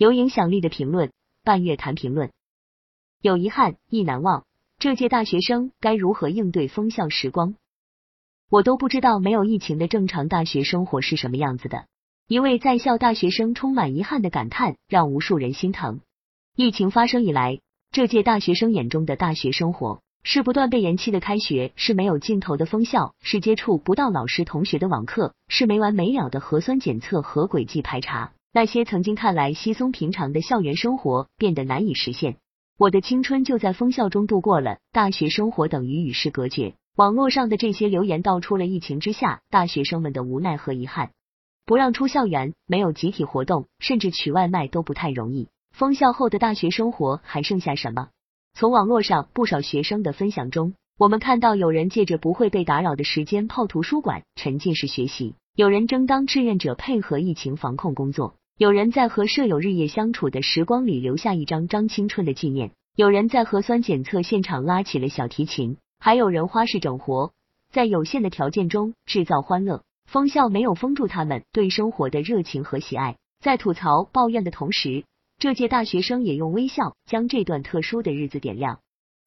有影响力的评论，半月谈评论。有遗憾，亦难忘。这届大学生该如何应对封校时光？我都不知道没有疫情的正常大学生活是什么样子的。一位在校大学生充满遗憾的感叹，让无数人心疼。疫情发生以来，这届大学生眼中的大学生活是不断被延期的开学，是没有尽头的封校，是接触不到老师同学的网课，是没完没了的核酸检测和轨迹排查。那些曾经看来稀松平常的校园生活变得难以实现。我的青春就在封校中度过了，大学生活等于与世隔绝。网络上的这些留言道出了疫情之下大学生们的无奈和遗憾。不让出校园，没有集体活动，甚至取外卖都不太容易。封校后的大学生活还剩下什么？从网络上不少学生的分享中，我们看到有人借着不会被打扰的时间泡图书馆，沉浸式学习；有人争当志愿者配合疫情防控工作。有人在和舍友日夜相处的时光里留下一张张青春的纪念，有人在核酸检测现场拉起了小提琴，还有人花式整活，在有限的条件中制造欢乐。封校没有封住他们对生活的热情和喜爱，在吐槽抱怨的同时，这届大学生也用微笑将这段特殊的日子点亮。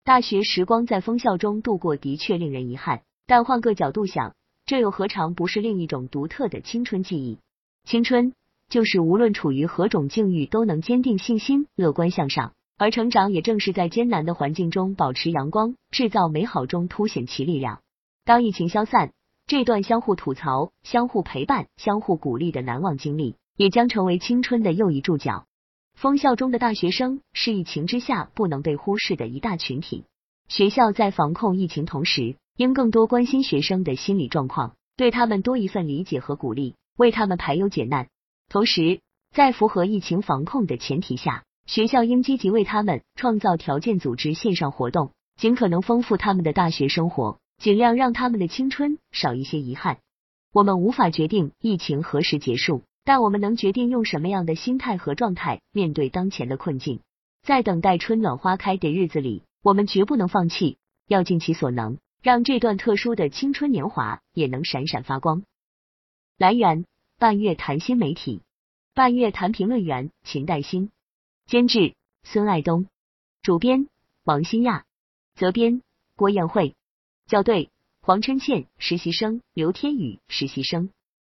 大学时光在封校中度过的确令人遗憾，但换个角度想，这又何尝不是另一种独特的青春记忆？青春。就是无论处于何种境遇，都能坚定信心、乐观向上。而成长也正是在艰难的环境中保持阳光，制造美好中凸显其力量。当疫情消散，这段相互吐槽、相互陪伴、相互鼓励的难忘经历，也将成为青春的又一注脚。封校中的大学生是疫情之下不能被忽视的一大群体。学校在防控疫情同时，应更多关心学生的心理状况，对他们多一份理解和鼓励，为他们排忧解难。同时，在符合疫情防控的前提下，学校应积极为他们创造条件，组织线上活动，尽可能丰富他们的大学生活，尽量让他们的青春少一些遗憾。我们无法决定疫情何时结束，但我们能决定用什么样的心态和状态面对当前的困境。在等待春暖花开的日子里，我们绝不能放弃，要尽其所能，让这段特殊的青春年华也能闪闪发光。来源。半月谈新媒体，半月谈评论员秦代新，监制孙爱东，主编王新亚，责编郭艳慧，校对黄春倩，实习生刘天宇，实习生。